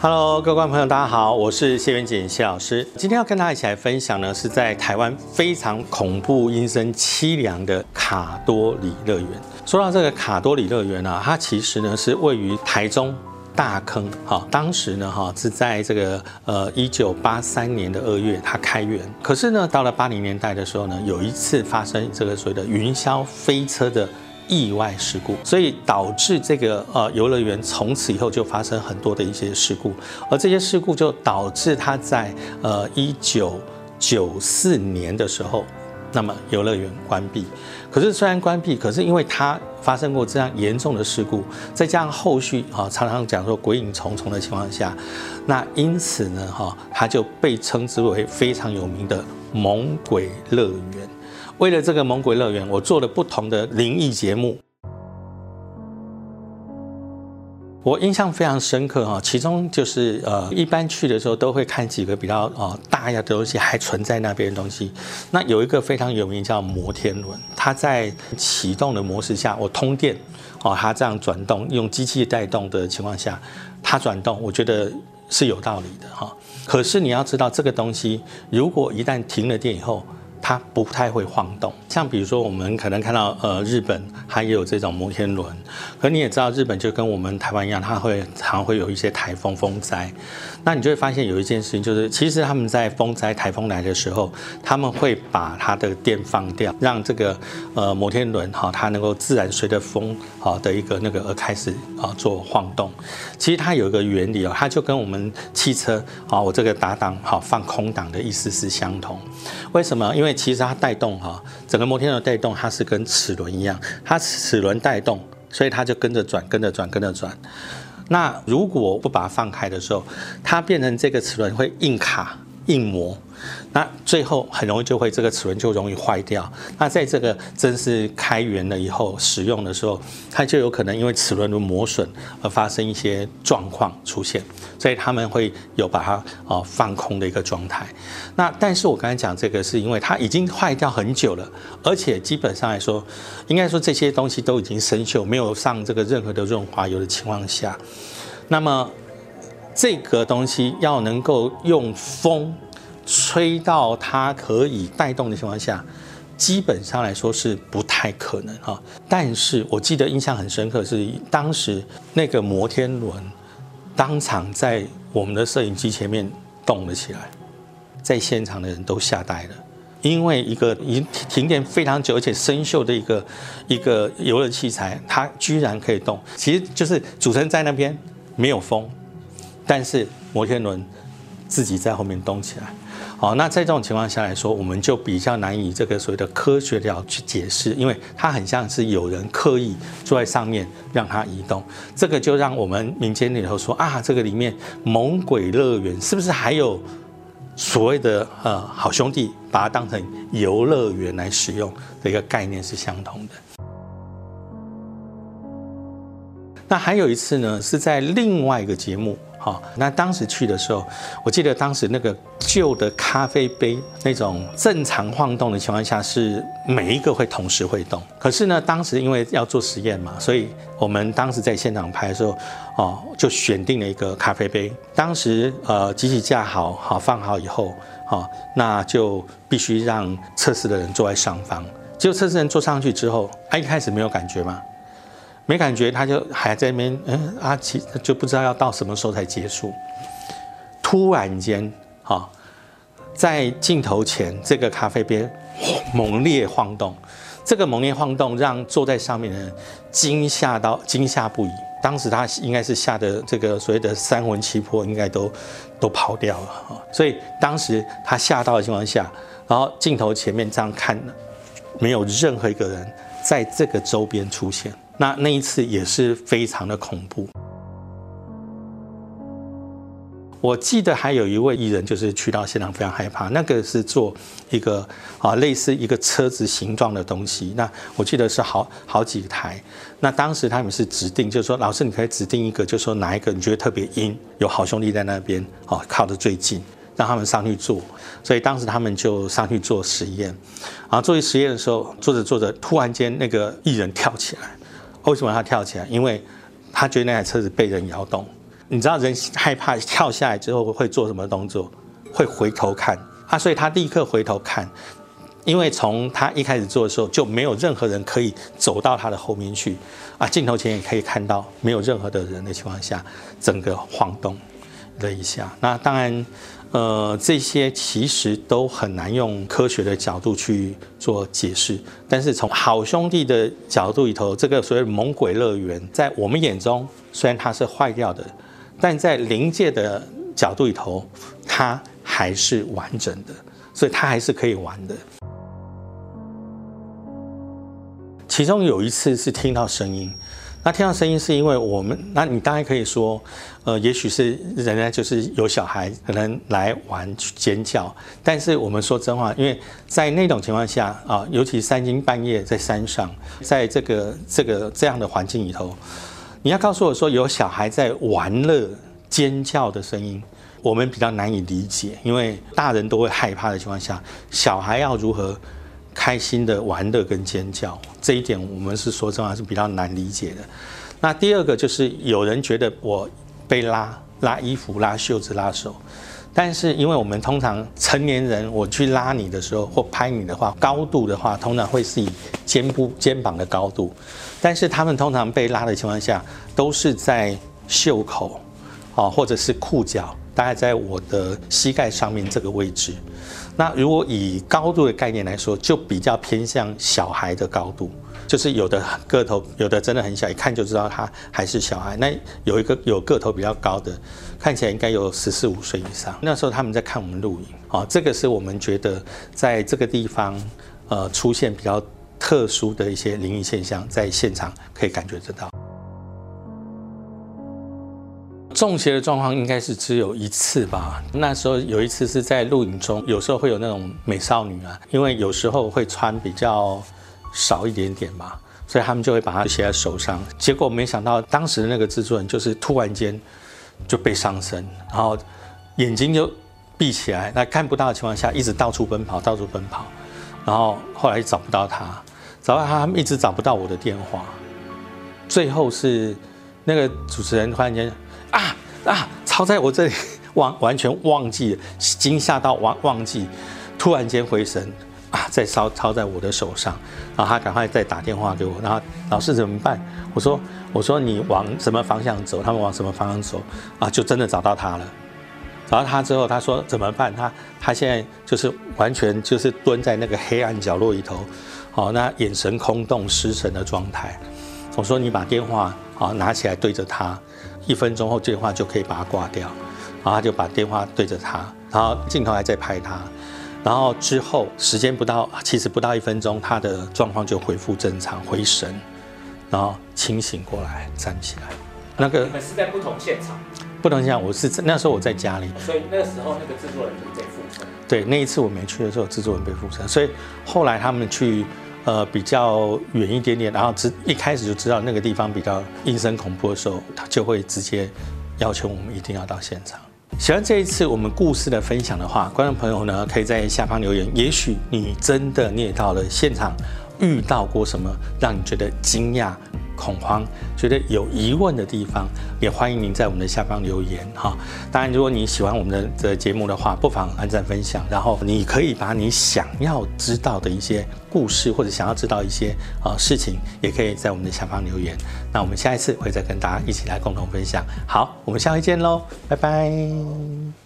Hello，各位观众朋友，大家好，我是谢元锦谢老师。今天要跟大家一起来分享呢，是在台湾非常恐怖、阴森、凄凉的卡多里乐园。说到这个卡多里乐园啊，它其实呢是位于台中大坑。哈，当时呢哈是在这个呃一九八三年的二月它开园，可是呢到了八零年代的时候呢，有一次发生这个所谓的云霄飞车的。意外事故，所以导致这个呃游乐园从此以后就发生很多的一些事故，而这些事故就导致它在呃一九九四年的时候，那么游乐园关闭。可是虽然关闭，可是因为它发生过这样严重的事故，再加上后续啊常常讲说鬼影重重的情况下，那因此呢哈，它就被称之为非常有名的猛鬼乐园。为了这个猛鬼乐园，我做了不同的灵异节目。我印象非常深刻哈，其中就是呃，一般去的时候都会看几个比较呃大呀的东西还存在那边的东西。那有一个非常有名叫摩天轮，它在启动的模式下，我通电哦，它这样转动，用机器带动的情况下，它转动，我觉得是有道理的哈。可是你要知道，这个东西如果一旦停了电以后，它不太会晃动，像比如说我们可能看到，呃，日本它也有这种摩天轮，可你也知道，日本就跟我们台湾一样，它会常会有一些台风风灾，那你就会发现有一件事情，就是其实他们在风灾台风来的时候，他们会把它的电放掉，让这个呃摩天轮哈，它能够自然随着风啊的一个那个而开始啊做晃动。其实它有一个原理哦，它就跟我们汽车啊，我这个打档好放空档的意思是相同。为什么？因为其实它带动哈，整个摩天轮带动，它是跟齿轮一样，它齿轮带动，所以它就跟着转，跟着转，跟着转。那如果不把它放开的时候，它变成这个齿轮会硬卡、硬磨。那最后很容易就会这个齿轮就容易坏掉。那在这个正式开源了以后使用的时候，它就有可能因为齿轮的磨损而发生一些状况出现。所以他们会有把它哦放空的一个状态。那但是我刚才讲这个是因为它已经坏掉很久了，而且基本上来说，应该说这些东西都已经生锈，没有上这个任何的润滑油的情况下，那么这个东西要能够用风。吹到它可以带动的情况下，基本上来说是不太可能哈。但是我记得印象很深刻是当时那个摩天轮当场在我们的摄影机前面动了起来，在现场的人都吓呆了，因为一个已经停电非常久而且生锈的一个一个游乐器材，它居然可以动。其实就是主持人在那边没有风，但是摩天轮自己在后面动起来。好，那在这种情况下来说，我们就比较难以这个所谓的科学了去解释，因为它很像是有人刻意坐在上面让它移动，这个就让我们民间里头说啊，这个里面猛鬼乐园是不是还有所谓的呃好兄弟把它当成游乐园来使用的一个概念是相同的。那还有一次呢，是在另外一个节目。好，那当时去的时候，我记得当时那个旧的咖啡杯那种正常晃动的情况下，是每一个会同时会动。可是呢，当时因为要做实验嘛，所以我们当时在现场拍的时候，哦，就选定了一个咖啡杯。当时呃，机器架好好放好以后，好，那就必须让测试的人坐在上方。结果测试人坐上去之后，他一开始没有感觉吗？没感觉，他就还在那边，嗯，阿奇就不知道要到什么时候才结束。突然间，哈，在镜头前，这个咖啡杯猛烈晃动，这个猛烈晃动让坐在上面的人惊吓到惊吓不已。当时他应该是吓得这个所谓的三魂七魄应该都都跑掉了。所以当时他吓到的情况下，然后镜头前面这样看，没有任何一个人在这个周边出现。那那一次也是非常的恐怖。我记得还有一位艺人，就是去到现场非常害怕。那个是做一个啊类似一个车子形状的东西。那我记得是好好几台。那当时他们是指定，就是说老师你可以指定一个，就说哪一个你觉得特别阴，有好兄弟在那边哦，靠得最近，让他们上去做。所以当时他们就上去做实验。然后做实验的时候，做着做着，突然间那个艺人跳起来。为什么他跳起来？因为他觉得那台车子被人摇动，你知道人害怕跳下来之后会做什么动作？会回头看啊，所以他立刻回头看。因为从他一开始做的时候，就没有任何人可以走到他的后面去啊。镜头前也可以看到，没有任何的人的情况下，整个晃动了一下。那当然，呃，这些其实都很难用科学的角度去做解释。但是从好兄弟的角度里头，这个所谓猛鬼乐园，在我们眼中虽然它是坏掉的，但在灵界的角度里头，它还是完整的，所以它还是可以玩的。其中有一次是听到声音，那听到声音是因为我们，那你当然可以说，呃，也许是人家就是有小孩可能来玩去尖叫，但是我们说真话，因为在那种情况下啊，尤其三更半夜在山上，在这个这个这样的环境里头，你要告诉我说有小孩在玩乐尖叫的声音，我们比较难以理解，因为大人都会害怕的情况下，小孩要如何？开心的玩乐跟尖叫，这一点我们是说真话是比较难理解的。那第二个就是有人觉得我被拉拉衣服、拉袖子、拉手，但是因为我们通常成年人，我去拉你的时候或拍你的话，高度的话通常会是以肩部、肩膀的高度，但是他们通常被拉的情况下都是在袖口啊，或者是裤脚，大概在我的膝盖上面这个位置。那如果以高度的概念来说，就比较偏向小孩的高度，就是有的个头，有的真的很小，一看就知道他还是小孩。那有一个有个头比较高的，看起来应该有十四五岁以上。那时候他们在看我们录影，啊，这个是我们觉得在这个地方，呃，出现比较特殊的一些灵异现象，在现场可以感觉得到。中邪的状况应该是只有一次吧。那时候有一次是在录影中，有时候会有那种美少女啊，因为有时候会穿比较少一点点嘛，所以他们就会把它写在手上。结果没想到当时的那个制作人就是突然间就被上身，然后眼睛就闭起来，那看不到的情况下一直到处奔跑，到处奔跑，然后后来找不到他，找到他他们一直找不到我的电话，最后是那个主持人突然间。啊啊！抄在我这里，忘完全忘记了，惊吓到忘忘记，突然间回神啊，在抄抄在我的手上，然后他赶快再打电话给我，然后老师怎么办？我说我说你往什么方向走？他们往什么方向走？啊，就真的找到他了。找到他之后，他说怎么办？他他现在就是完全就是蹲在那个黑暗角落里头，好，那眼神空洞失神的状态。我说你把电话啊拿起来对着他。一分钟后电话就可以把它挂掉，然后他就把电话对着他，然后镜头还在拍他，然后之后时间不到，其实不到一分钟，他的状况就恢复正常，回神，然后清醒过来，站起来。那个你们是在不同现场？不同现场，我是那时候我在家里，所以那个时候那个制作人就被附身。对，那一次我没去的时候，制作人被附身，所以后来他们去。呃，比较远一点点，然后知一开始就知道那个地方比较阴森恐怖的时候，他就会直接要求我们一定要到现场。喜欢这一次我们故事的分享的话，观众朋友呢可以在下方留言，也许你真的你也到了现场，遇到过什么让你觉得惊讶？恐慌，觉得有疑问的地方，也欢迎您在我们的下方留言哈。当然，如果你喜欢我们的的节目的话，不妨按赞分享。然后，你可以把你想要知道的一些故事，或者想要知道一些啊事情，也可以在我们的下方留言。那我们下一次会再跟大家一起来共同分享。好，我们下回见喽，拜拜。